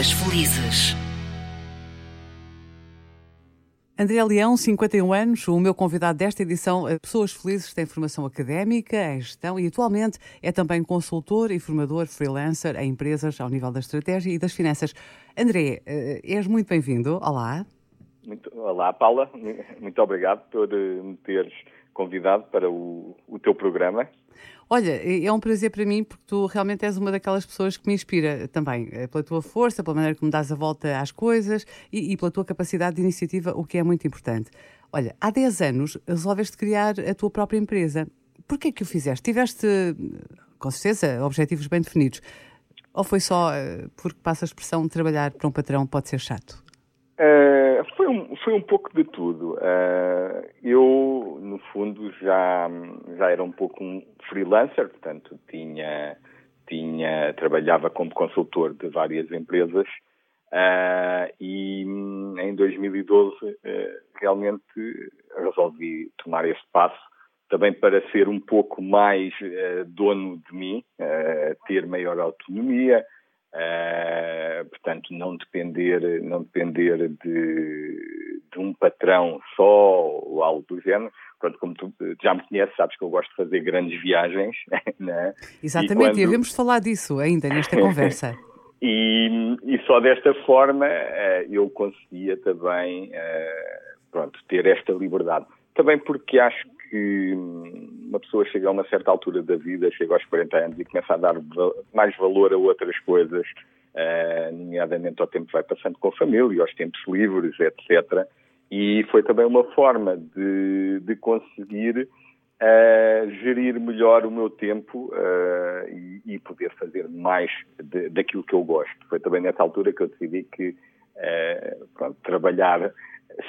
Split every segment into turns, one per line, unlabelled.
Pessoas felizes.
André Leão, 51 anos, o meu convidado desta edição, eh, Pessoas Felizes, tem formação académica em gestão e atualmente é também consultor e formador freelancer em empresas ao nível da estratégia e das finanças. André, eh, és muito bem-vindo. Olá.
Muito, olá, Paula. Muito obrigado por eh, me teres convidado para o, o teu programa.
Olha, é um prazer para mim porque tu realmente és uma daquelas pessoas que me inspira também eh, pela tua força, pela maneira como dás a volta às coisas e, e pela tua capacidade de iniciativa, o que é muito importante. Olha, há 10 anos resolveste criar a tua própria empresa. Porquê é que o fizeste? Tiveste, com certeza, objetivos bem definidos. Ou foi só eh, porque passa a expressão de trabalhar para um patrão pode ser chato?
Uh, foi, um, foi um pouco de tudo. Uh, eu, no fundo, já, já era um pouco um freelancer, portanto, tinha, tinha, trabalhava como consultor de várias empresas uh, e em 2012 realmente resolvi tomar este passo também para ser um pouco mais dono de mim, ter maior autonomia, Uh, portanto, não depender, não depender de, de, um patrão só ou algo do género. Pronto, como tu já me conheces, sabes que eu gosto de fazer grandes viagens. Né?
Exatamente, e, quando... e havemos falar disso ainda nesta conversa.
e, e, só desta forma uh, eu conseguia também uh, pronto, ter esta liberdade. Também porque acho que uma pessoa chega a uma certa altura da vida, chega aos 40 anos e começa a dar mais valor a outras coisas, uh, nomeadamente ao tempo que vai passando com a família, aos tempos livres, etc. E foi também uma forma de, de conseguir uh, gerir melhor o meu tempo uh, e, e, poder fazer mais de, daquilo que eu gosto. Foi também nessa altura que eu decidi que pronto, trabalhar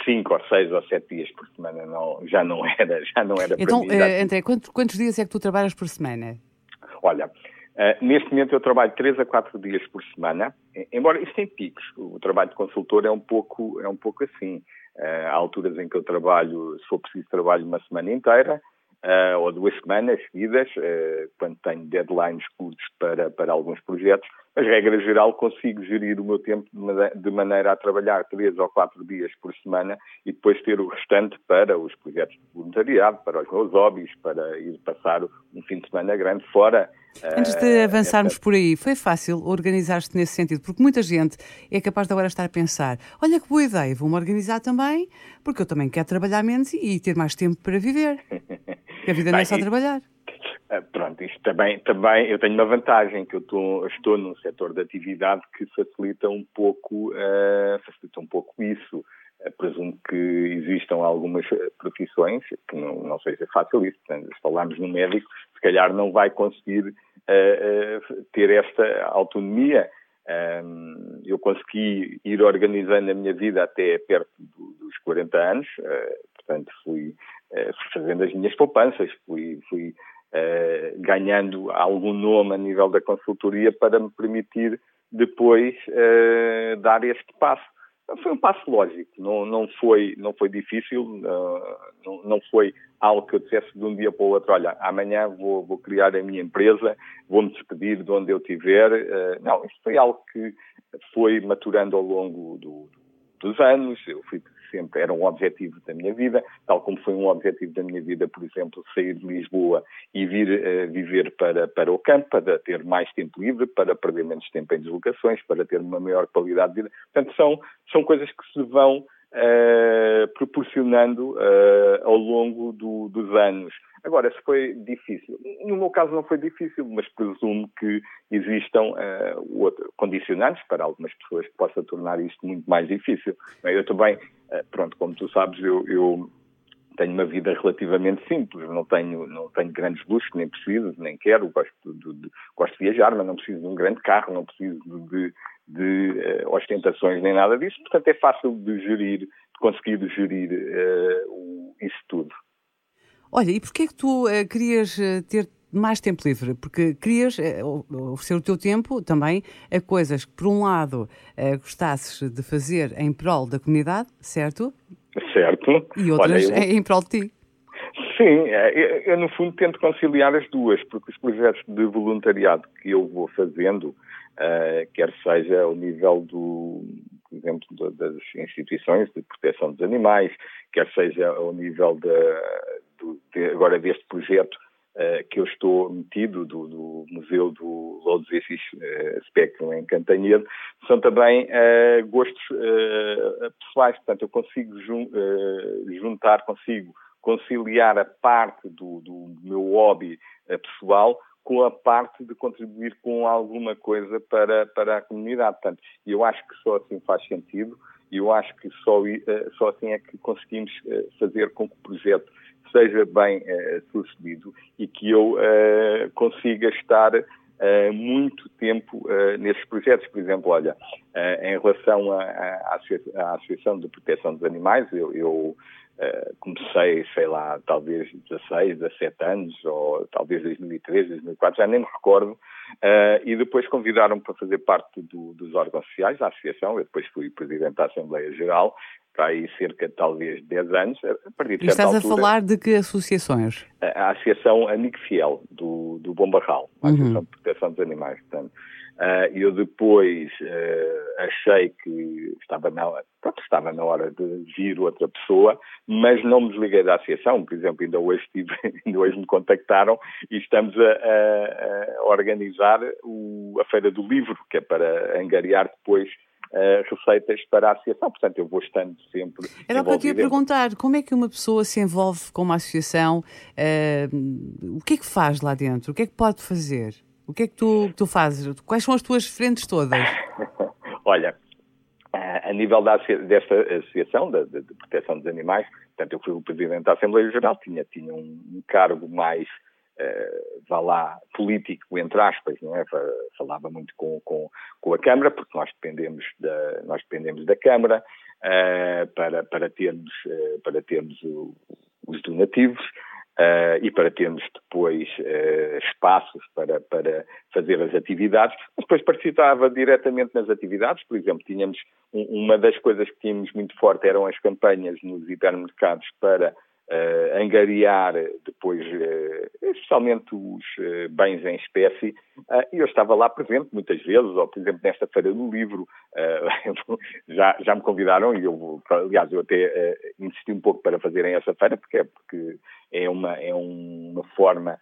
cinco ou seis ou sete dias por semana não, já não era, já não era
então,
para mim.
Uh, André, quantos, quantos dias é que tu trabalhas por semana?
Olha, uh, neste momento eu trabalho três a quatro dias por semana, embora isso tem picos. O trabalho de consultor é um pouco, é um pouco assim. Uh, há alturas em que eu trabalho, se for preciso, trabalho uma semana inteira, ou duas semanas seguidas, quando tenho deadlines curtos para, para alguns projetos, mas, regra geral, consigo gerir o meu tempo de maneira a trabalhar três ou quatro dias por semana e depois ter o restante para os projetos de voluntariado, para os meus hobbies, para ir passar um fim de semana grande fora.
Antes de eh, avançarmos por aí, foi fácil organizar-te nesse sentido? Porque muita gente é capaz de agora estar a pensar: olha que boa ideia, vou-me organizar também, porque eu também quero trabalhar menos e ter mais tempo para viver. a vida não é só trabalhar.
Ah, pronto, isto também, também eu tenho uma vantagem, que eu estou, estou num setor de atividade que facilita um pouco, uh, facilita um pouco isso. Uh, presumo que existam algumas profissões que não, não seja fácil isso. Portanto, se falarmos no médico, se calhar não vai conseguir uh, ter esta autonomia. Um, eu consegui ir organizando a minha vida até perto do, dos 40 anos, portanto fui, fui, fazendo as minhas poupanças, fui, fui eh, ganhando algum nome a nível da consultoria para me permitir depois uh, dar este passo. Foi um passo lógico, não, não, foi, não foi difícil, uh, não, não foi algo que eu dissesse de um dia para o outro, olha, amanhã vou, vou criar a minha empresa, vou-me despedir de onde eu estiver. não, isso foi algo que foi maturando ao longo do, dos anos, eu fui sempre, era um objetivo da minha vida, tal como foi um objetivo da minha vida, por exemplo, sair de Lisboa e vir uh, viver para, para o campo, para ter mais tempo livre, para perder menos tempo em deslocações, para ter uma maior qualidade de vida. Portanto, são, são coisas que se vão Uh, proporcionando uh, ao longo do, dos anos. Agora, se foi difícil, no meu caso não foi difícil, mas presumo que existam uh, outro, condicionantes para algumas pessoas que possa tornar isto muito mais difícil. Eu também, pronto, como tu sabes, eu, eu tenho uma vida relativamente simples, não tenho, não tenho grandes luxos, nem preciso, nem quero, gosto de, de, gosto de viajar, mas não preciso de um grande carro, não preciso de, de uh, ostentações nem nada disso, portanto é fácil de gerir, de conseguir gerir uh, isso tudo.
Olha, e porquê é que tu uh, querias ter mais tempo livre? Porque querias oferecer o teu tempo também a coisas que, por um lado, gostasses de fazer em prol da comunidade, certo?
Certo.
E outras Olha, eu... em prol de ti.
Sim, é, eu, no fundo tento conciliar as duas, porque os projetos de voluntariado que eu vou fazendo, uh, quer seja ao nível do, por exemplo, das instituições de proteção dos animais, quer seja ao nível de, de, agora deste projeto uh, que eu estou metido do, do Museu do Lourdes uh, Spectrum em Cantanhede, são também uh, gostos pessoais, portanto eu consigo jun, juntar, consigo conciliar a parte do, do meu hobby pessoal com a parte de contribuir com alguma coisa para, para a comunidade. Portanto, eu acho que só assim faz sentido e eu acho que só, só assim é que conseguimos fazer com que o projeto seja bem uh, sucedido e que eu consiga estar muito tempo nesses projetos. Por exemplo, olha, em relação à, Associação de Proteção dos Animais, eu, eu comecei, sei lá, talvez 16, 17 anos, ou talvez 2003, 2004, já nem me recordo, e depois convidaram-me para fazer parte do, dos órgãos sociais da associação, eu depois fui presidente da Assembleia Geral, para aí cerca de talvez 10 anos, a partir de
e estás
altura,
a falar de que associações?
A, a Associação Amigo Fiel, do, do Bombarral, a uhum. Associação de Proteção dos Animais, portanto. Uh, eu depois uh, achei que estava na, pronto, estava na hora de vir outra pessoa, mas não me desliguei da associação. Por exemplo, ainda hoje, tive, ainda hoje me contactaram e estamos a, a, a organizar o, a Feira do Livro, que é para angariar depois uh, receitas para a associação. Portanto, eu vou estando sempre.
Era o que eu te ia perguntar: como é que uma pessoa se envolve com uma associação? Uh, o que é que faz lá dentro? O que é que pode fazer? O que é que tu, tu fazes? Quais são as tuas frentes todas?
Olha, a nível da, desta associação de, de, de, proteção dos animais, portanto, eu fui o presidente da Assembleia Geral, tinha, tinha um cargo mais uh, vá lá, político, entre aspas, não é? Falava muito com, com, com a Câmara, porque nós dependemos da, nós dependemos da Câmara uh, para, para termos, uh, para termos o, os donativos. Uh, e para termos depois uh, espaços para, para fazer as atividades. Depois participava diretamente nas atividades, por exemplo, tínhamos um, uma das coisas que tínhamos muito forte eram as campanhas nos hipermercados para uh, angariar depois, uh, especialmente os uh, bens em espécie, e eu estava lá presente muitas vezes, ou por exemplo nesta Feira do Livro, já, já me convidaram e eu, aliás, eu até insisti um pouco para fazerem essa feira, porque é, porque é, uma, é uma forma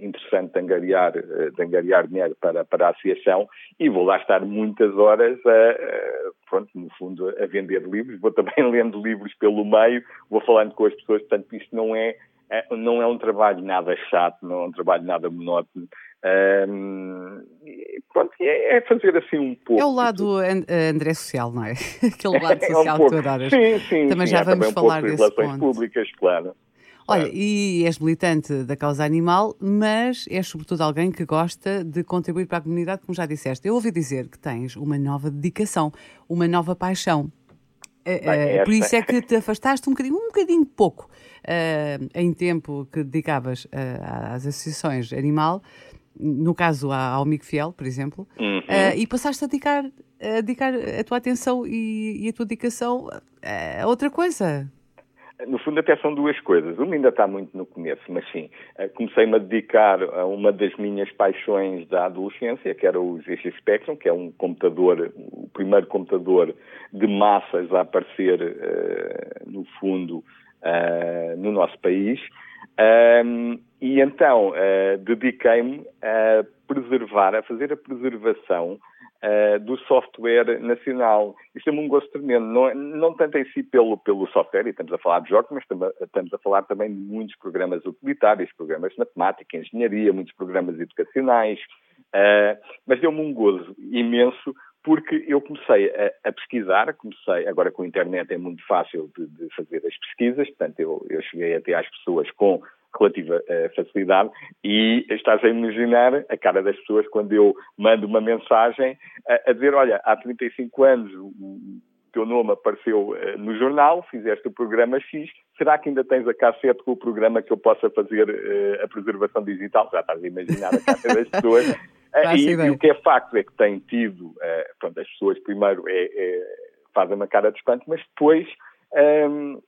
interessante de angariar, uh, de angariar dinheiro para, para a associação e vou lá estar muitas horas a, pronto, no fundo, a vender livros. Vou também lendo livros pelo meio, vou falando com as pessoas, portanto, isto não é, é não é um trabalho nada chato, não é um trabalho nada monótono. Um, pronto, é, é, fazer assim um pouco.
É o lado André Social, não é? Aquele lado social é um
pouco,
que tu adoras.
Sim, sim.
Também
sim,
já vamos
um
falar desse
relações
ponto.
públicas, claro.
Olha, e és militante da causa animal, mas és sobretudo alguém que gosta de contribuir para a comunidade, como já disseste. Eu ouvi dizer que tens uma nova dedicação, uma nova paixão. Bem, uh, por isso é que te afastaste um bocadinho, um bocadinho pouco, uh, em tempo que dedicavas uh, às associações animal, no caso ao Amigo Fiel, por exemplo,
uhum.
e passaste a dedicar, a dedicar a tua atenção e, e a tua dedicação a outra coisa.
No fundo, até são duas coisas. Uma ainda está muito no começo, mas sim, eh, comecei-me a dedicar a uma das minhas paixões da adolescência, que era o ZX Spectrum, que é um computador, o primeiro computador de massas a aparecer, uh, no fundo, uh, no nosso país. Um, e então, uh, dediquei-me a preservar, a fazer a preservação uh, do software nacional. Isto é um gosto tremendo, não, não tanto em si pelo, pelo software, e estamos a falar de jogos, mas estamos a falar também de muitos programas utilitários, programas de matemática, engenharia, muitos programas educacionais, uh, mas deu-me um gozo imenso porque eu comecei a, a, pesquisar, comecei, agora com a internet é muito fácil de, de fazer as pesquisas, portanto eu, eu cheguei até às pessoas com relativa uh, facilidade e estás a imaginar a cara das pessoas quando eu mando uma mensagem a, a dizer, olha, há 35 anos o teu nome apareceu uh, no jornal, fizeste o programa X, será que ainda tens a cassete com o programa que eu possa fazer uh, a preservação digital? Já estás a imaginar a cara das pessoas. E, e, o que é facto é que tem tido, pronto, as pessoas primeiro é, é, fazem uma cara de espanto, mas depois um, ehm,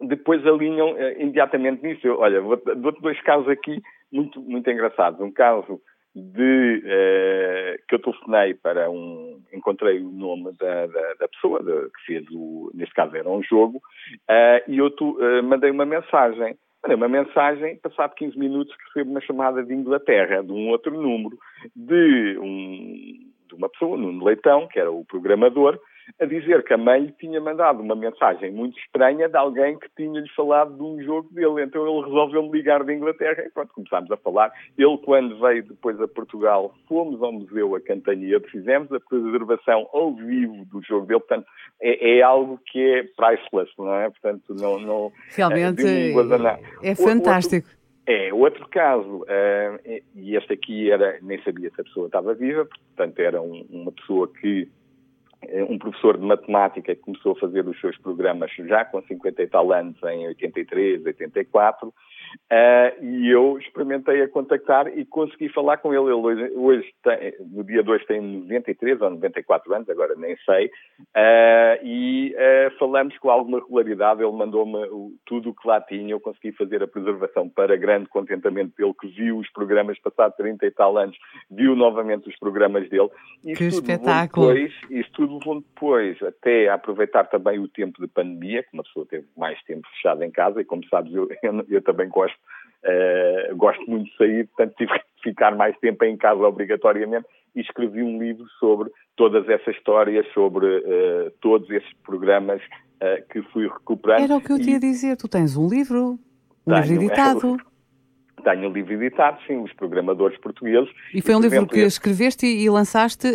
depois alinham uh, imediatamente nisso. Eu, olha, dou-te dois casos aqui muito, muito engraçados. Um caso de uh, que eu telefonei para um. Encontrei o nome da, da, da pessoa de, que fez o. Neste caso era um jogo, uh, e eu tu, mandei uma mensagem. Mandei uma mensagem, passado 15 minutos, recebo uma chamada de Inglaterra, de um outro número, de, um, de uma pessoa, Nuno Leitão, que era o programador, a dizer que a mãe lhe tinha mandado uma mensagem muito estranha de alguém que tinha-lhe falado de um jogo dele. Então ele resolveu-me ligar de Inglaterra e pronto, começámos a falar. Ele, quando veio depois a Portugal, fomos ao museu a Cantanhede, fizemos a preservação ao vivo do jogo dele. Portanto, é, é algo que é priceless, não é? Portanto, não... não
Realmente é, é fantástico.
Outro, é, outro caso, uh, e este aqui era, nem sabia se a pessoa estava viva, portanto era um, uma pessoa que um professor de matemática que começou a fazer os seus programas já com 50 e tal anos, em 83, 84, Uh, e eu experimentei a contactar e consegui falar com ele. Ele hoje, tem, no dia 2 tem 93 ou 94 anos, agora nem sei, uh, e uh, falamos com alguma regularidade. Ele mandou-me tudo o que lá tinha. Eu consegui fazer a preservação para grande contentamento dele, que viu os programas passados 30 e tal anos, viu novamente os programas dele.
Isso que espetáculo!
Depois, isso tudo levou depois até aproveitar também o tempo de pandemia, que uma pessoa teve mais tempo fechada em casa, e como sabes, eu, eu, eu também gosto, uh, gosto muito de sair, portanto tive que ficar mais tempo em casa obrigatoriamente e escrevi um livro sobre todas essas histórias, sobre uh, todos esses programas uh, que fui recuperando.
Era o que eu te ia dizer, tu tens um livro, um tenho, livro editado.
É, tenho um livro editado, sim, os programadores portugueses.
E foi um livro que escreveste e lançaste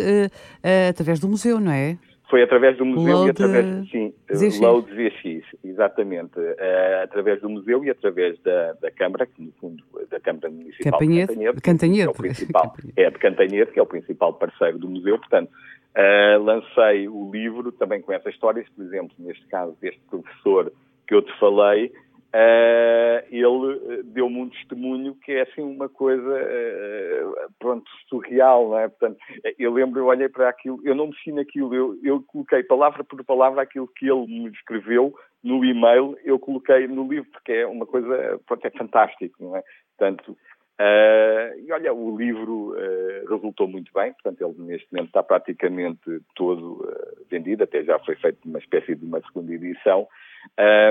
através do museu, não é?
Foi através do museu Load e através, sim, ZX. Load ZX, exatamente. Uh, através do museu e através da, da Câmara, que no fundo, da Câmara Municipal
Campanhede, de Cantanhede,
é, o principal, é de Cantanhede, que é o principal parceiro do museu, portanto, uh, lancei o livro também com essas histórias, por exemplo, neste caso, deste professor que eu te falei, Uh, ele eh, deu-me um testemunho que é assim uma coisa uh, pronto, surreal, não é? Portanto, eu lembro, eu olhei para aquilo, eu não mexi naquilo, eu, eu coloquei palavra por palavra aquilo que ele me escreveu no e-mail, eu coloquei no livro, porque é uma coisa, pronto, é fantástico, não é? Portanto, uh, e olha, o livro resultou muito bem, portanto, ele neste momento está praticamente todo vendido, até já foi feito uma espécie de uma segunda edição,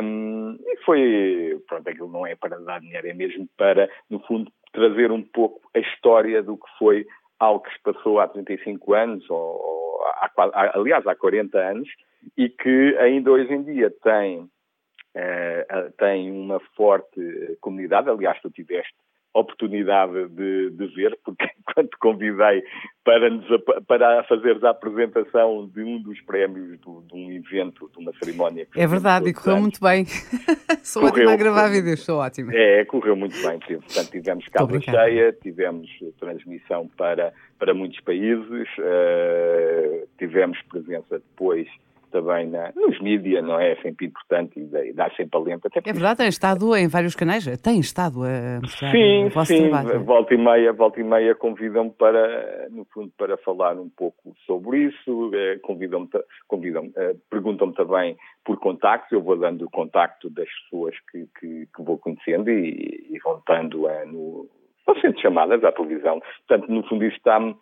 um, e foi, pronto, aquilo não é para dar dinheiro, é mesmo para, no fundo, trazer um pouco a história do que foi algo que se passou há 35 anos, ou, há, aliás, há 40 anos, e que ainda hoje em dia tem, uh, tem uma forte comunidade. Aliás, tu tiveste oportunidade de, de, ver, porque quando te convidei para, nos, para fazeres a apresentação de um dos prémios do, de um evento, de uma cerimónia.
É verdade, e correu anos, muito bem. sou correu, ótima a gravar vídeos, sou ótima.
É, correu muito bem. Portanto, tivemos casa cheia, tivemos transmissão para, para muitos países, uh, tivemos presença depois também na, nos mídias, não é? É sempre importante e dá sempre alento. Até
é verdade, tem estado em vários canais, tem estado a mostrar
sim,
o vosso
sim,
trabalho.
Sim, volta e meia, volta e meia convidam-me para, no fundo, para falar um pouco sobre isso, eh, convidam-me, convidam eh, perguntam-me também por contactos, eu vou dando o contacto das pessoas que, que, que vou conhecendo e, e vão estando uh, no, vão sendo chamadas à televisão. Portanto, no fundo, isso dá-me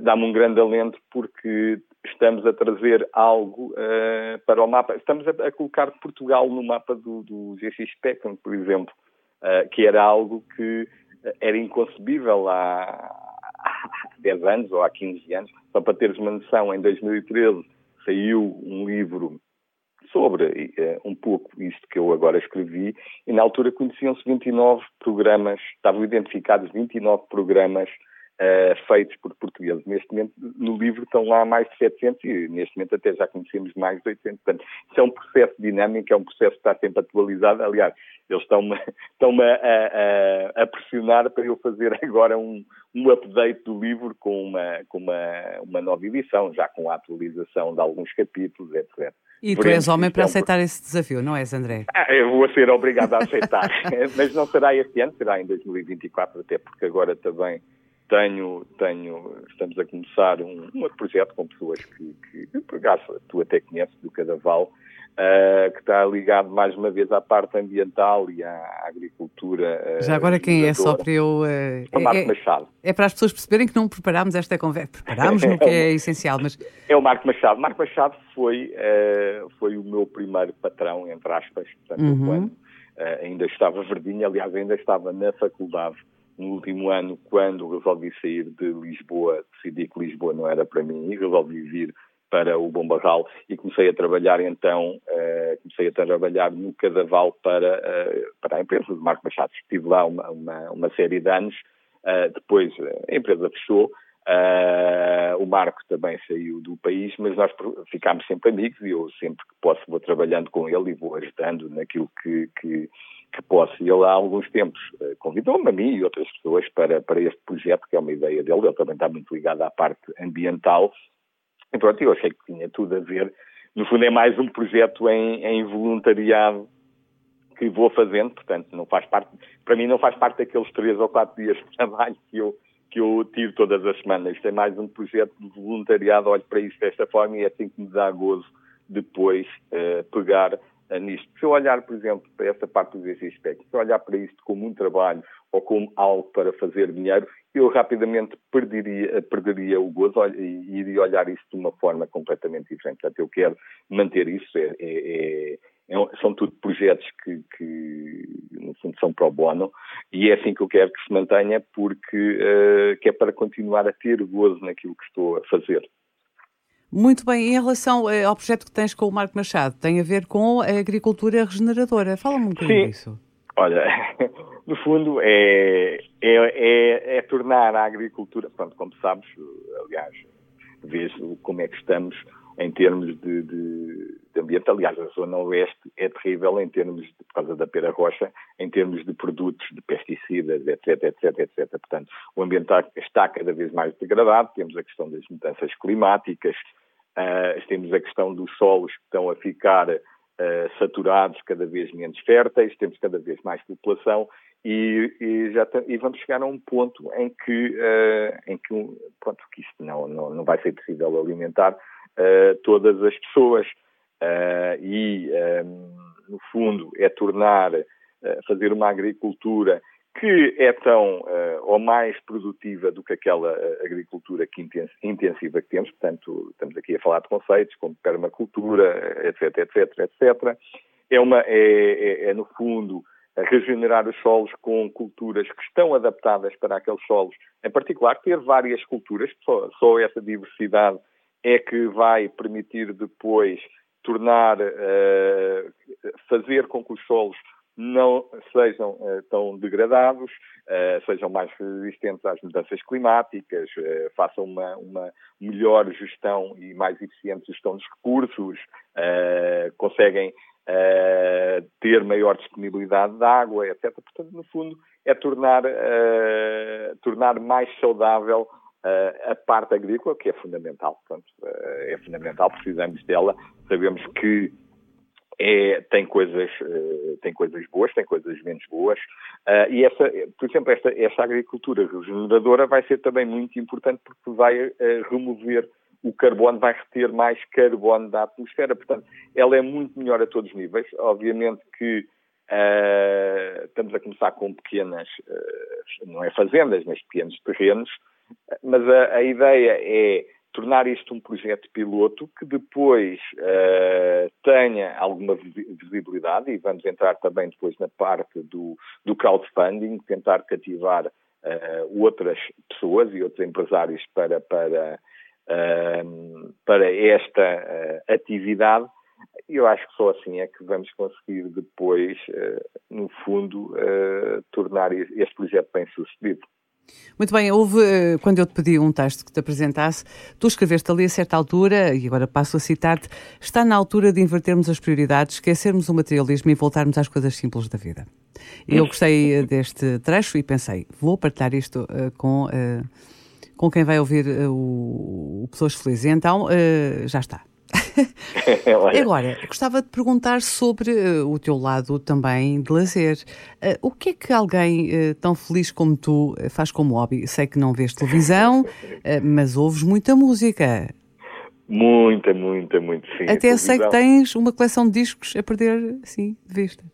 dá-me um grande alento porque estamos a trazer algo uh, para o mapa. Estamos a, a, colocar Portugal no mapa do, do GX Spectrum, por exemplo, uh, que era algo que era inconcebível há, há 10 anos ou há 15 anos. Só para teres uma noção, em 2013 saiu um livro sobre uh, um pouco isto que eu agora escrevi, e na altura conheciam-se 29 programas, estavam identificados 29 programas uh, feitos por portugueses. Neste momento, no livro estão lá mais de 700 e neste momento até já conhecemos mais de 800. Portanto, isso é um processo dinâmico, é um processo que está sempre atualizado. Aliás, eles estão-me estão a, a, a, pressionar para eu fazer agora um, um update do livro com, uma, com uma, uma nova edição, já com a atualização de alguns capítulos, etc.
E tu és homem para aceitar esse desafio, não és, André?
Ah, eu vou ser obrigado a aceitar, mas não será este ano, será em 2024, até porque agora também tenho, tenho, estamos a começar um, um projeto com pessoas que, que por acaso, tu até conheces, do Cadaval, uh, que está ligado mais uma vez à parte ambiental e à agricultura.
Uh, Já agora quem é, só para eu... Uh,
é, Marco é, Machado.
É para as pessoas perceberem que não preparámos esta conversa. Preparámos no que é essencial, mas...
É o Marco Machado. Marco Machado foi, foi o meu primeiro patrão, entre aspas, portanto, uhum. quando ainda estava verdinho, aliás, ainda estava na faculdade no último ano, quando resolvi sair de Lisboa, decidi que Lisboa não era para mim e resolvi vir para o Bom Barral e comecei a trabalhar então, uh, comecei a trabalhar no Cadaval para, uh, para a empresa de Marco Machado. Estive lá uma, uma, uma série de anos, uh, depois a empresa fechou, o Marco também saiu do país, mas nós ficámos sempre amigos e eu sempre que posso vou trabalhando com ele e vou ajudando naquilo que, que, que posso. E ele há alguns tempos convidou-me a mim e outras pessoas para, para este projeto, que é uma ideia dele, ele também está muito ligado à parte ambiental e pronto, eu achei que tinha tudo a ver. No fundo, é mais um projeto em, em voluntariado que vou fazendo, portanto, não faz parte, para mim não faz parte daqueles três ou quatro dias de trabalho que eu, que eu tiro todas as semanas. Isto é mais um projeto de voluntariado, olho para isso desta forma e é assim que me dá gozo depois uh, pegar nisto. Se eu olhar, por exemplo, para esta parte do DCSPEC, se eu olhar para isto como um trabalho ou como algo para fazer dinheiro, eu rapidamente perderia, perderia o gozo e iria olhar isso de uma forma completamente diferente. Portanto, eu quero manter isso. É, é, é, é são tudo projetos que, que, no fundo, são pro bono e é assim que eu quero que se mantenha, porque uh, que é para continuar a ter gozo naquilo que estou a fazer.
Muito bem, em relação eh, ao projeto que tens com o Marco Machado, tem a ver com a agricultura regeneradora. Fala-me um bocadinho disso.
Olha, no fundo, é, é, é, é, tornar a agricultura, pronto, como sabes, aliás, vês como é que estamos em termos de, de, de, ambiente. Aliás, a zona oeste é terrível em termos, de, por causa da pera rocha, em termos de produtos, de pesticidas, etc, etc, etc. Portanto, o ambiente está cada vez mais degradado, temos a questão das mudanças climáticas, uh, temos a questão dos solos que estão a ficar uh, saturados, cada vez menos férteis, temos cada vez mais população e, e já e vamos chegar a um ponto em que, uh, em que, pronto, que isto não, não, não vai ser possível alimentar todas as pessoas. E, um, no fundo, é tornar, fazer uma agricultura que é tão uh, ou mais produtiva do que aquela uh, agricultura que intensiva que temos, portanto, estamos aqui a falar de conceitos como permacultura, etc, etc, etc. É, uma, é, é, é no fundo, regenerar os solos com culturas que estão adaptadas para aqueles solos, em particular ter várias culturas, só, só essa diversidade é que vai permitir depois tornar, uh, fazer com que os solos não sejam uh, tão degradados, uh, sejam mais resistentes às mudanças climáticas, uh, façam uma, uma, melhor gestão e mais eficiente gestão dos recursos, conseguem ter maior disponibilidade de água, etc. Portanto, no fundo, é tornar, tornar mais saudável a parte agrícola, que é fundamental. Portanto, é fundamental, precisamos dela. Sabemos que é, tem coisas uh, tem coisas boas, tem coisas menos boas. Uh, e essa, por exemplo, esta, esta agricultura regeneradora vai ser também muito importante porque vai uh, remover o carbono, vai reter mais carbono da atmosfera, portanto, ela é muito melhor a todos os níveis. Obviamente que estamos a começar com pequenas, não é fazendas, mas pequenos terrenos, mas a, a ideia é tornar isto um projeto piloto que depois uh, tenha alguma visibilidade e vamos entrar também depois na parte do, do crowdfunding, tentar cativar uh, outras pessoas e outros empresários para, para, uh, para esta atividade. Eu acho que só assim é que vamos conseguir depois, no fundo, tornar este projeto bem sucedido.
Muito bem, houve, eh, quando eu te pedi um texto que te apresentasse, tu escreveste ali a certa altura, e agora passo a citar-te, está na altura de invertermos as prioridades, esquecermos o materialismo e voltarmos às coisas simples da vida. Eu gostei eh, deste trecho e pensei, vou partilhar isto uh, com, uh, com quem vai ouvir uh, o Pessoas Felizes. Então, já está. Agora, gostava de perguntar sobre uh, o teu lado também de lazer. Uh, o que é que alguém uh, tão feliz como tu faz como hobby? Sei que não vês televisão, mas ouves muita música.
Muita, muita, muito, sim.
Até sei que tens uma coleção de discos a perder, assim, de vista.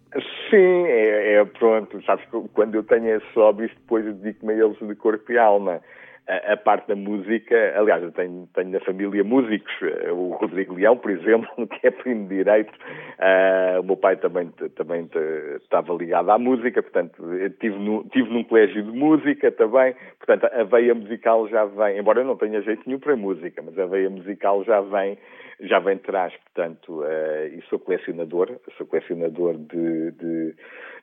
Sim, é, é pronto, sabes, quando eu tenho esses hobbies, depois dedico-me a eles de corpo e alma a, parte da música, aliás, eu tenho, tenho na família músicos, eh, o Rodrigo Leão, por exemplo, que é primo direito, uh, o meu pai também, também estava ligado à música, portanto, tive, no, tive num colégio de música também, portanto, a veia musical já vem, embora eu não tenha jeito nenhum para música, mas a veia musical já vem, já vem de trás, portanto, uh, e sou colecionador, sou colecionador de, de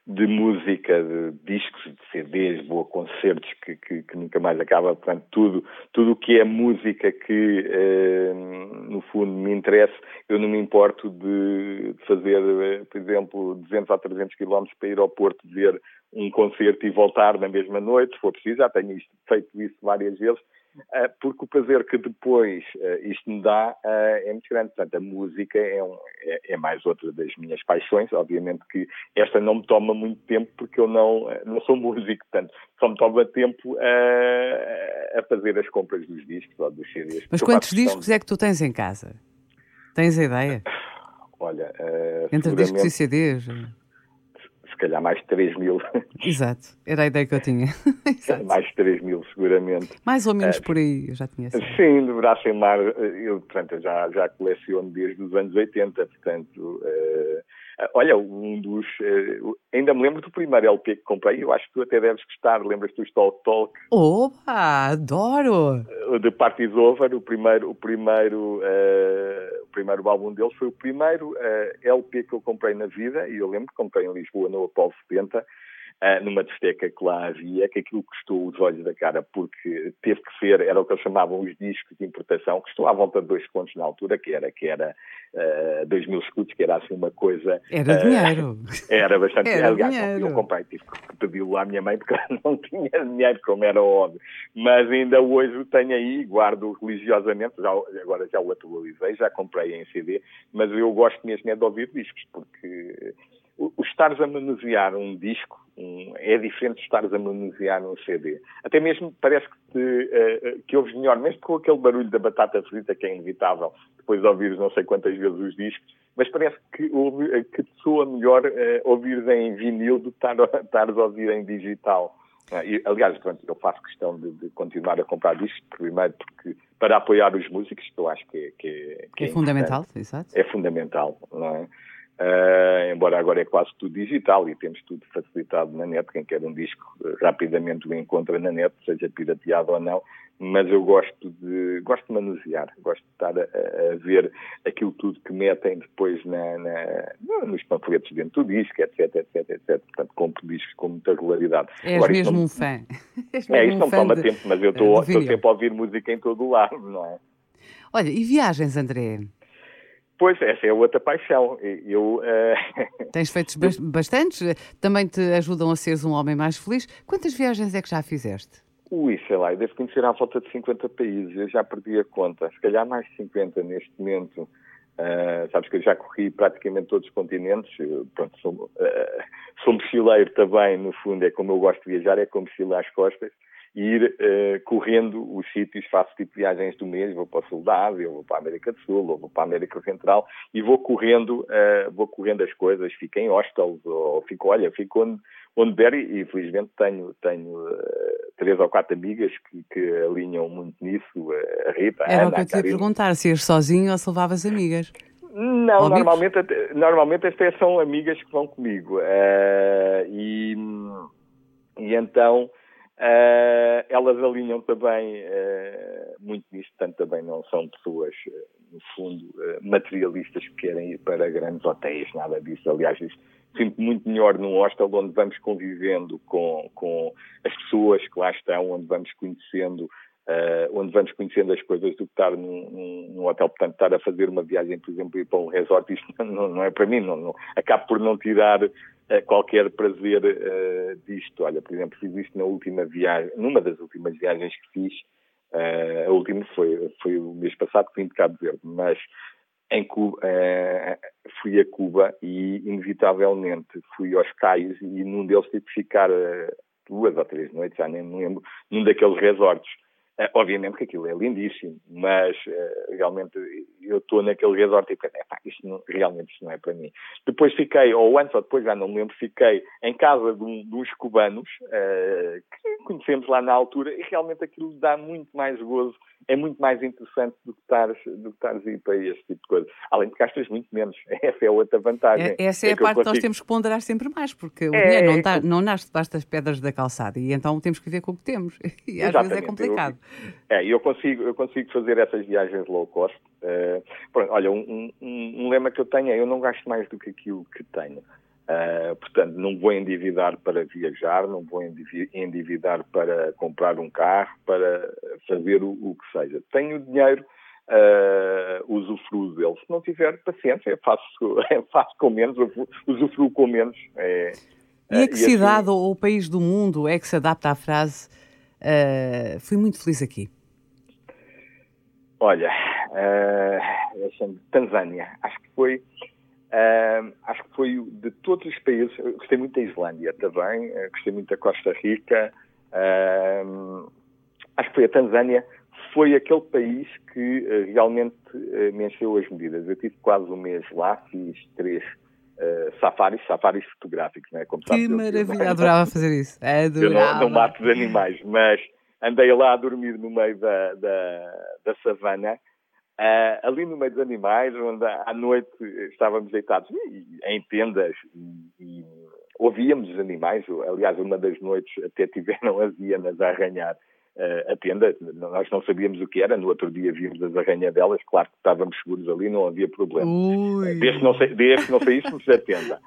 de música, de discos, de CDs, vou a concertos que, que, que, nunca mais acaba, portanto, tudo tudo o que é música que, eh, no fundo, me interessa, eu não me importo de, de fazer, eh, por exemplo, 200 a 300 quilómetros para ir ao Porto ver um concerto e voltar na mesma noite, se for preciso, já tenho isto, feito isso várias vezes, porque o prazer que depois eh, isto me dá eh, é muito grande. Portanto, a música é, um, é, é, mais outra das minhas paixões. Obviamente que esta não me toma muito tempo porque eu não, não sou músico, portanto, só me toma tempo a, a fazer as compras dos discos ou dos CDs.
Mas quantos discos de... é que tu tens em casa? Tens a ideia?
Olha,
Entre discos e CDs?
Calhar mais de 3 mil.
Exato, era a ideia que eu tinha.
mais de 3 mil, seguramente.
Mais ou menos uh, por aí, eu já tinha
sido. Sim, deverá ser mais. Eu, portanto, já, já coleciono desde os anos 80, portanto. Uh, olha, um dos. Uh, ainda me lembro do primeiro LP que comprei, eu acho que tu até deves gostar. Lembras-te do Talk Talk?
Opa, adoro!
O The Party's Over, o primeiro. O primeiro o primeiro álbum deles foi o primeiro uh, LP que eu comprei na vida, e eu lembro que comprei em Lisboa no Apolo 70, uh, numa discoteca que lá havia, que aquilo custou os olhos da cara, porque teve que ser, era o que eles chamavam os discos de importação, custou à volta de dois contos na altura, que era, que era uh, dois mil escudos, que era assim uma coisa...
Era uh, dinheiro.
Era bastante
era
Aliás,
dinheiro.
eu comprei, tive que pedi-lo à minha mãe, porque não tinha dinheiro, como era óbvio. Mas ainda hoje o tenho aí, guardo religiosamente, já, agora já o atualizei, já comprei em CD, mas eu gosto mesmo é de ouvir discos, porque o, estares a manusear um disco um, é diferente de estares a manusear um CD. Até mesmo parece que, te, uh, que ouves melhor, mesmo com aquele barulho da batata frita que é inevitável, depois de ouvires não sei quantas vezes os discos, mas parece que, ouve, que te soa melhor uh, ouvires em vinil do que estares a ouvir em digital. Uh, e, aliás, pronto, eu faço questão de, de, continuar a comprar discos, primeiro porque para apoiar os músicos, que eu acho que é, que é,
que é, é fundamental, exato.
É fundamental, não é? Uh, embora agora é quase tudo digital e temos tudo facilitado na net. Quem quer um disco uh, rapidamente o encontra na net, seja pirateado ou não. Mas eu gosto de gosto de manusear, gosto de estar a, a ver aquilo tudo que metem depois na, na, nos panfletos dentro do disco, etc, etc, etc. Portanto, compro discos com muita regularidade.
És agora, mesmo não, um fã.
é, isto não toma de, tempo, mas eu estou sempre a ouvir música em todo o lado, não é?
Olha, e viagens, André?
Pois, essa é outra paixão. Eu,
uh... Tens feito bastantes, também te ajudam a seres um homem mais feliz. Quantas viagens é que já fizeste?
Ui, sei lá, eu devo conhecer à volta de 50 países, eu já perdi a conta, se calhar mais de 50 neste momento. Uh, sabes que eu já corri praticamente todos os continentes, eu, pronto, sou, uh, sou mochileiro também, no fundo, é como eu gosto de viajar, é com mochila às costas ir uh, correndo os sítios, faço tipo viagens do mês, vou para o Sul da Ásia, vou para a América do Sul, ou vou para a América Central e vou correndo, uh, vou correndo as coisas, fico em hostels, ou fico, olha, fico onde, onde der e, felizmente tenho, tenho uh, três ou quatro amigas que, que alinham muito nisso, a Rita,
Era
Ana,
o que eu te ia perguntar, se ias sozinho ou se levavas amigas?
Não, normalmente, normalmente até são amigas que vão comigo. E, e então elas alinham também uh, muito nisto, tanto também não são pessoas, uh, no fundo, materialistas que querem ir para grandes hotéis, nada disso. Aliás, sinto muito melhor num hostel onde vamos convivendo com, com as pessoas que lá estão, onde vamos conhecendo Uh, onde vamos conhecendo as coisas do que estar num, num, hotel. Portanto, estar a fazer uma viagem, por exemplo, ir para um resort, isto não, não é para mim. Não, não, acabo por não tirar uh, qualquer prazer uh, disto. Olha, por exemplo, fiz isto na última viagem, numa das últimas viagens que fiz. a última foi, foi o mês passado, que vim de Cabo Verde, mas em Cuba, fui a Cuba e, inevitavelmente, fui aos cais e num deles tive que ficar duas ou três noites, já nem me lembro, num daqueles resorts. Uh, obviamente que aquilo é lindíssimo, mas uh, realmente eu estou naquele resort e pensei, isto não, realmente isto não é para mim. Depois fiquei, ou antes ou depois, já não me lembro, fiquei em casa de, um, de uns cubanos uh, que conhecemos lá na altura e realmente aquilo dá muito mais gozo, é muito mais interessante do que estares, do que estares a ir para este tipo de coisa. Além de que gastas muito menos, essa é outra vantagem.
É, essa é, é a parte que nós temos que ponderar sempre mais, porque o é, dinheiro não, tá, não nasce debaixo das pedras da calçada e então temos que ver com o que temos. E às vezes é complicado.
Eu, é, eu consigo, eu consigo fazer essas viagens low cost. Uh, pronto, olha, um, um, um, lema que eu tenho é eu não gasto mais do que aquilo que tenho. Uh, portanto, não vou endividar para viajar, não vou endividar para comprar um carro, para fazer o, o que seja. Tenho dinheiro, uh, usufruo dele. Se não tiver paciência, faço, faço com menos, usufruo com menos. É,
e a que e assim cidade assim, ou país do mundo é que se adapta à frase uh, fui muito feliz aqui?
Olha, uh, Tanzânia, acho que foi Uh, acho que foi de todos os países, gostei muito da Islândia também, gostei muito da Costa Rica, uh, acho que foi a Tanzânia, foi aquele país que realmente me encheu as medidas. Eu tive quase um mês lá, fiz três safaris, safaris fotográficos, né?
Como que maravilha, adorava fazer isso. Adorava. Eu não,
não mato os animais, mas andei lá a dormir no meio da, da, da savana Uh, ali no meio dos animais, onde à noite estávamos deitados em tendas e, e ouvíamos os animais. Aliás, uma das noites até tiveram as hienas a arranhar a tenda. Nós não sabíamos o que era. No outro dia vimos as arranhadelas. Claro que estávamos seguros ali, não havia problema. Desde que não, desde não saíssemos da tenda.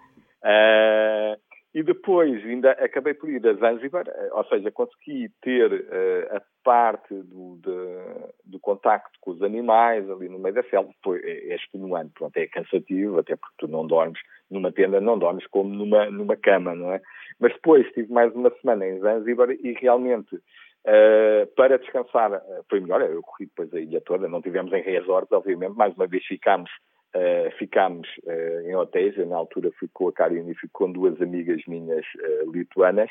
Uh, e depois ainda acabei por ir a Zanzibar, eh, ou seja, consegui ter uh, a parte do, de, do contacto com os animais ali no meio da selva. Foi, é, é extenuante, pronto, é cansativo, até porque tu não dormes numa tenda, não dormes como numa, numa cama, não é? Mas depois tive mais uma semana em Zanzibar e realmente uh, para descansar foi melhor. Eu corri depois a ilha toda, não tivemos em resort, obviamente, mais uma vez ficámos Uh, ficámos uh, em hotéis, eu na altura fui com a Karine e fui com duas amigas minhas lituanas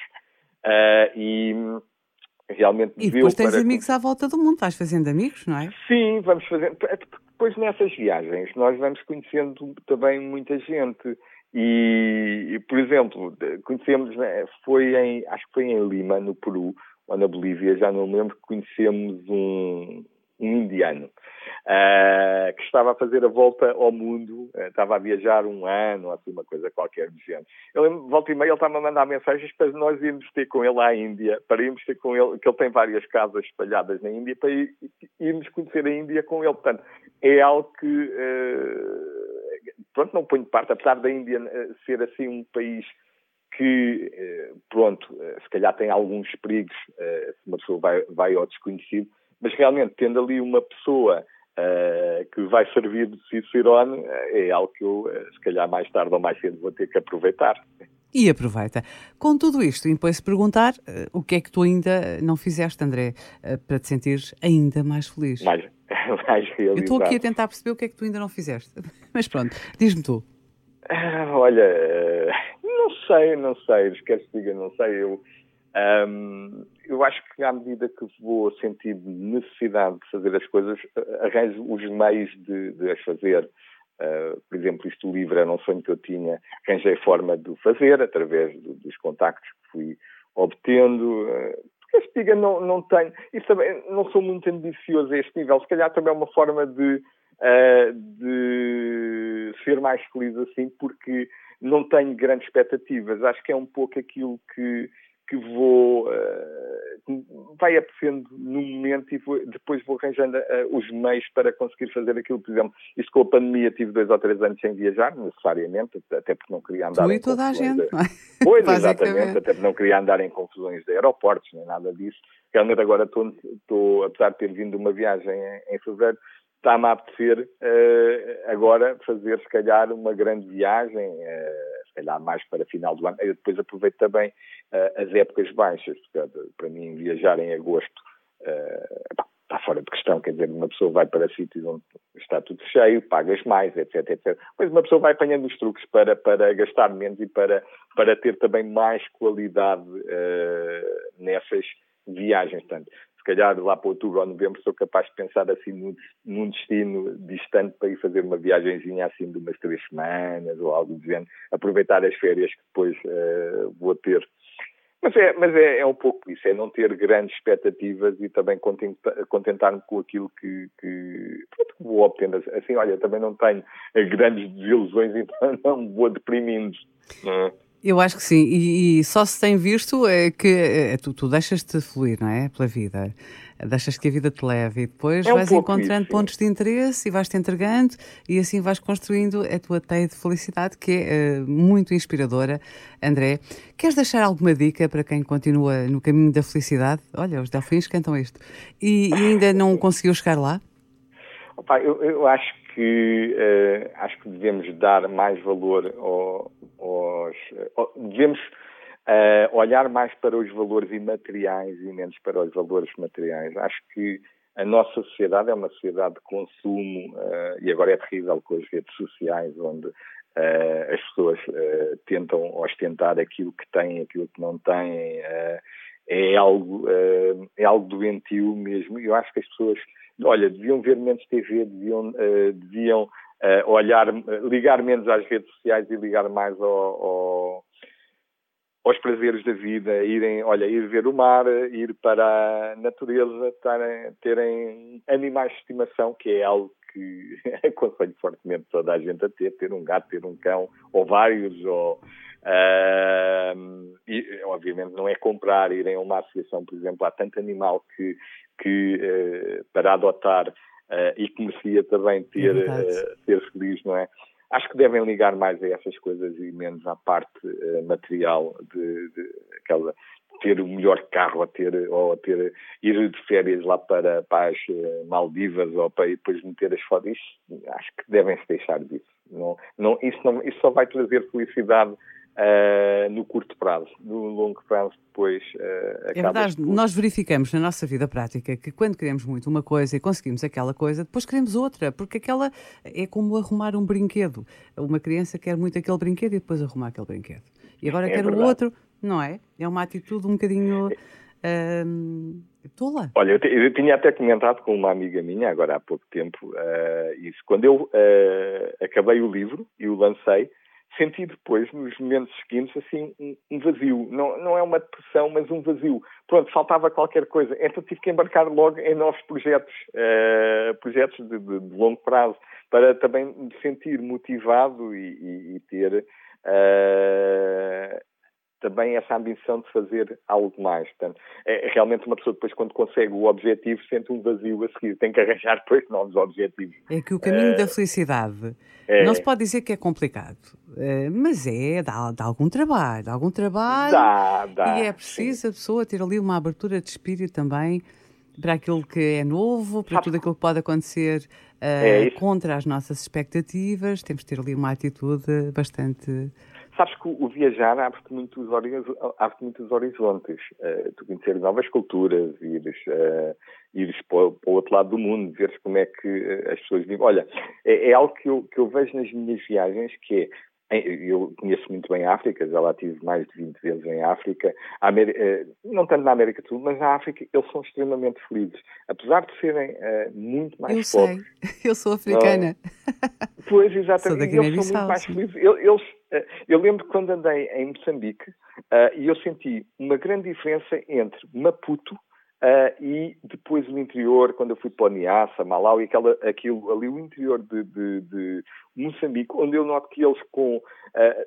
e realmente
E depois tens para... amigos à volta do mundo, vais fazendo amigos, não é?
Sim, vamos fazendo. Depois nessas viagens nós vamos conhecendo também muita gente e, e por exemplo, conhecemos, né, foi em, acho que foi em Lima, no Peru, ou na Bolívia, já não me lembro, conhecemos um, um indiano uh, que estava a fazer a volta ao mundo, uh, estava a viajar um ano, assim, uma coisa qualquer do género. Volta e meia, ele estava a mandar mensagens para nós irmos ter com ele à Índia, para irmos ter com ele, que ele tem várias casas espalhadas na Índia, para ir, irmos conhecer a Índia com ele. Portanto, é algo que, uh, pronto, não ponho de parte, apesar da Índia ser assim um país que, pronto, se calhar tem alguns perigos se uma pessoa vai, vai ao desconhecido, mas realmente, tendo ali uma pessoa uh, que vai servir de Cicerone, é algo que eu, uh, se calhar, mais tarde ou mais cedo vou ter que aproveitar.
E aproveita. Com tudo isto, impõe-se perguntar uh, o que é que tu ainda não fizeste, André, para te sentires ainda mais feliz.
Mais, mais realizado. Eu
estou aqui a tentar perceber o que é que tu ainda não fizeste. Mas pronto, diz-me tu.
olha, não sei, não sei. Queres que diga, não sei. Eu um, eu acho que à medida que vou sentir necessidade de fazer as coisas, arranjo os meios de, de as fazer. Uh, por exemplo, isto livre era um sonho que eu tinha, arranjei forma de o fazer através do, dos contactos que fui obtendo. Uh, porque a Espiga não, não tem, isso também, não sou muito ambicioso a este nível, se calhar também é uma forma de, uh, de ser mais feliz assim, porque não tenho grandes expectativas. Acho que é um pouco aquilo que que vou uh, vai aparecendo no momento e vou, depois vou arranjando uh, os meios para conseguir fazer aquilo. Por exemplo, isto com a pandemia tive dois ou três anos sem viajar, necessariamente, até porque não queria andar
tu em e toda a gente,
de... não é? Pois, exatamente, até porque não queria andar em confusões de aeroportos, nem nada disso. Realmente agora estou, estou apesar de ter vindo uma viagem em, em fevereiro, está-me a apetecer uh, agora fazer, se calhar, uma grande viagem, uh, se calhar mais para final do ano. Eu depois aproveito também uh, as épocas baixas, para mim viajar em agosto está fora de questão, quer dizer, uma pessoa vai para sítios onde está tudo cheio, pagas mais, etc, etc. Mas uma pessoa vai apanhando os truques para, para gastar menos e para, para ter também mais qualidade nessas viagens. Portanto, se calhar lá para outubro ou novembro sou capaz de pensar assim num, num destino distante para ir fazer uma viagemzinha assim de umas três semanas ou algo do género, aproveitar as férias que depois uh, vou ter. Mas, é, mas é, é, um pouco isso, é não ter grandes expectativas e também contentar-me com aquilo que, que vou obtendo. Assim, olha, também não tenho grandes desilusões, então não vou deprimindo. Não é?
Eu acho que sim, e, e, só se tem visto é que é, tu, tu deixas-te fluir, não é? Pela vida. Deixas que a vida te leve e depois é um vais encontrando isso, pontos de interesse e vais-te entregando e assim vais construindo a tua teia de felicidade, que é uh, muito inspiradora. André, queres deixar alguma dica para quem continua no caminho da felicidade? Olha, os delfins cantam isto. E, e ainda não conseguiu chegar lá?
Opa, eu, eu acho que uh, acho que devemos dar mais valor ao, aos. devemos uh, olhar mais para os valores imateriais e menos para os valores materiais. Acho que a nossa sociedade é uma sociedade de consumo uh, e agora é terrível com as redes sociais, onde as pessoas tentam ostentar aquilo que têm, aquilo que não têm. é algo é algo doentio mesmo. Eu acho que as pessoas, olha, deviam ver menos TV, deviam deviam olhar, ligar menos às redes sociais e ligar mais ao, ao aos prazeres da vida, irem, olha, ir ver o mar, ir para a natureza, terem animais de estimação, que é algo que aconselho fortemente toda a gente a ter, ter um gato, ter um cão, ou vários, ou uh, e, obviamente não é comprar, irem a uma associação, por exemplo, há tanto animal que, que uh, para adotar uh, e que merecia também ter, é ser feliz, não é? acho que devem ligar mais a essas coisas e menos à parte material de, de, aquela ter o melhor carro, a ter, ou a ter, ir de férias lá para, para as Maldivas ou para depois meter as fotos. acho que devem se deixar disso. Não, não, isso, não, isso só vai trazer felicidade Uh, no curto prazo. No longo prazo, depois. Uh,
é verdade, por... nós verificamos na nossa vida prática que quando queremos muito uma coisa e conseguimos aquela coisa, depois queremos outra, porque aquela é como arrumar um brinquedo. Uma criança quer muito aquele brinquedo e depois arrumar aquele brinquedo. E agora é quer o outro, não é? É uma atitude um bocadinho. Uh, tola.
Olha, eu, te, eu, tinha até comentado com uma amiga minha, agora há pouco tempo, uh, isso. Quando eu acabei o livro e o lancei, senti depois, nos momentos seguintes, assim, um, vazio. Não, não é uma depressão, mas um vazio. Pronto, faltava qualquer coisa. Então tive que embarcar logo em novos projetos, uh, projetos de, de, de, longo prazo, para também me sentir motivado e, e, e ter uh, também essa ambição de fazer algo mais. Portanto, é, é, realmente uma pessoa depois, quando consegue o objetivo, sente um vazio a seguir. Tem que arranjar depois novos objetivos.
É que o caminho uh, da felicidade é, não se pode dizer que é complicado, uh, mas é, dá, dá, algum trabalho, dá algum trabalho.
Dá, dá.
E é preciso sim. a pessoa ter ali uma abertura de espírito também para aquilo que é novo, para Sabe, tudo aquilo que pode acontecer uh, contra as nossas expectativas. Temos de ter ali uma atitude bastante
Sabes que o, viajar abre-te muitos, abre muitos horizontes. Uh, tu conhecer novas culturas, ires, uh, ires para, o outro lado do mundo, veres como é que uh, as pessoas vivem. Olha, é, é, algo que eu, que eu vejo nas minhas viagens, que é, eu conheço muito bem a África, já lá tive mais de 20 vezes em África, América, não tanto na América do Sul, mas na África eles são extremamente felizes. Apesar de serem uh, muito mais
eu pobres. Sei. Eu sou africana.
Uh, pois, exatamente. Eles são muito mais felizes. Eles, eh, eu lembro quando andei em Moçambique uh, e eu senti uma grande diferença entre Maputo Uh, e depois o interior, quando eu fui para Niassa, Malau, e aquela, aquilo ali, o interior de, de, de Moçambique, onde eu noto que eles com,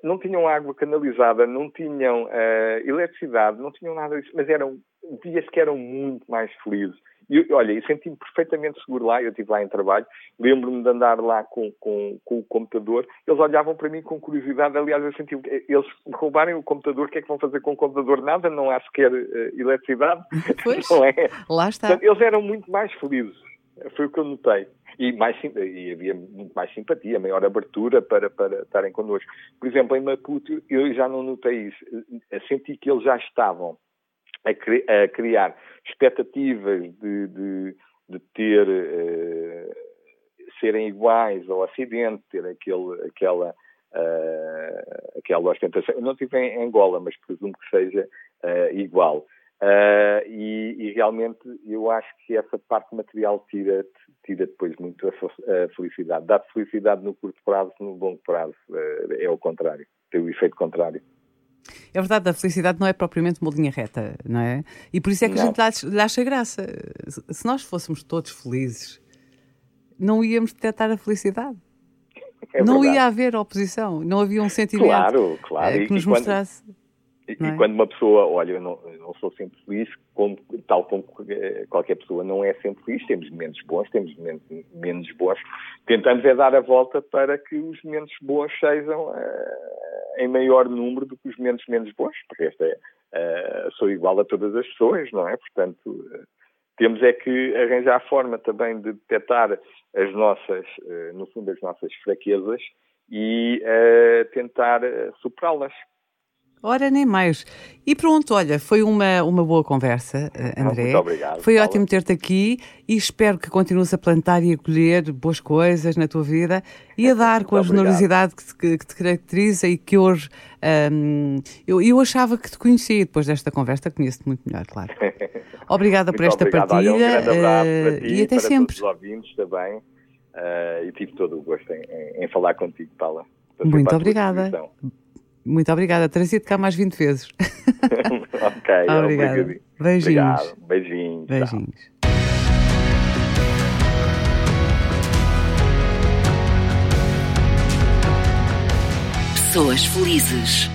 não tinham água canalizada, não tinham uh, eletricidade, não tinham nada disso, mas eram, dias que eram muito mais felizes. E olha, eu senti-me perfeitamente seguro lá, eu estive lá em trabalho, lembro-me de andar lá com, com, com, o computador, eles olhavam para mim com curiosidade, aliás, eu senti eles roubarem o computador, o que é que vão fazer com o computador? Nada, não há sequer uh, eletricidade.
Pois, não é? lá está.
Portanto, eles eram muito mais felizes, foi o que eu notei. E, mais, e havia muito mais simpatia, maior abertura para, para estarem connosco. Por exemplo, em Maputo, eu já não notei isso. Senti que eles já estavam a, cri a criar expectativas de, de, de ter uh, serem iguais ao Ocidente, ter aquele, aquela, uh, aquela ostentação. Eu não estive em Angola, mas presumo que seja uh, igual. e, e, realmente eu acho que essa parte material tira, tira depois muito a, a felicidade. Dá felicidade no curto prazo, no longo prazo é o contrário, tem o efeito contrário.
É verdade, a felicidade não é propriamente uma linha reta, não é? E por isso é que não. a gente lhe acha graça. Se nós fôssemos todos felizes, não íamos detectar a felicidade. É não ia haver oposição, não havia um sentimento claro, claro. Eh, que nos mostrasse.
E, é? e, quando uma pessoa, olha, eu não, eu não sou sempre feliz, como, tal como eh, qualquer pessoa não é sempre feliz, temos momentos bons, temos momentos menos bons, tentamos é dar a volta para que os momentos bons sejam uh, em maior número do que os momentos menos bons, porque esta é, uh, sou igual a todas as pessoas, não é? Portanto, uh, temos é que arranjar a forma também de detectar as nossas, no fundo, as nossas fraquezas e tentar superá-las.
Ora, nem mais. E pronto, olha, foi uma, uma boa conversa, eh, André.
Muito obrigado.
Foi Paula. ótimo ter-te aqui e espero que continues a plantar e a colher boas coisas na tua vida e a dar com a generosidade que te, que te, caracteriza e que hoje. Um, eu, eu achava que te conhecia depois desta conversa, conheço-te muito melhor, claro. Obrigada por esta
obrigado.
partilha
Olha, um
uh,
ti,
e até sempre.
Todos os ouvintes também. Uh, e tive todo o gosto em, em, em falar contigo, Paula.
Muito obrigada. Muito obrigada. Terei sido cá mais 20 vezes.
ok,
obrigada. Beijinhos.
Obrigado. Beijinhos.
Beijinhos.
Pessoas felizes.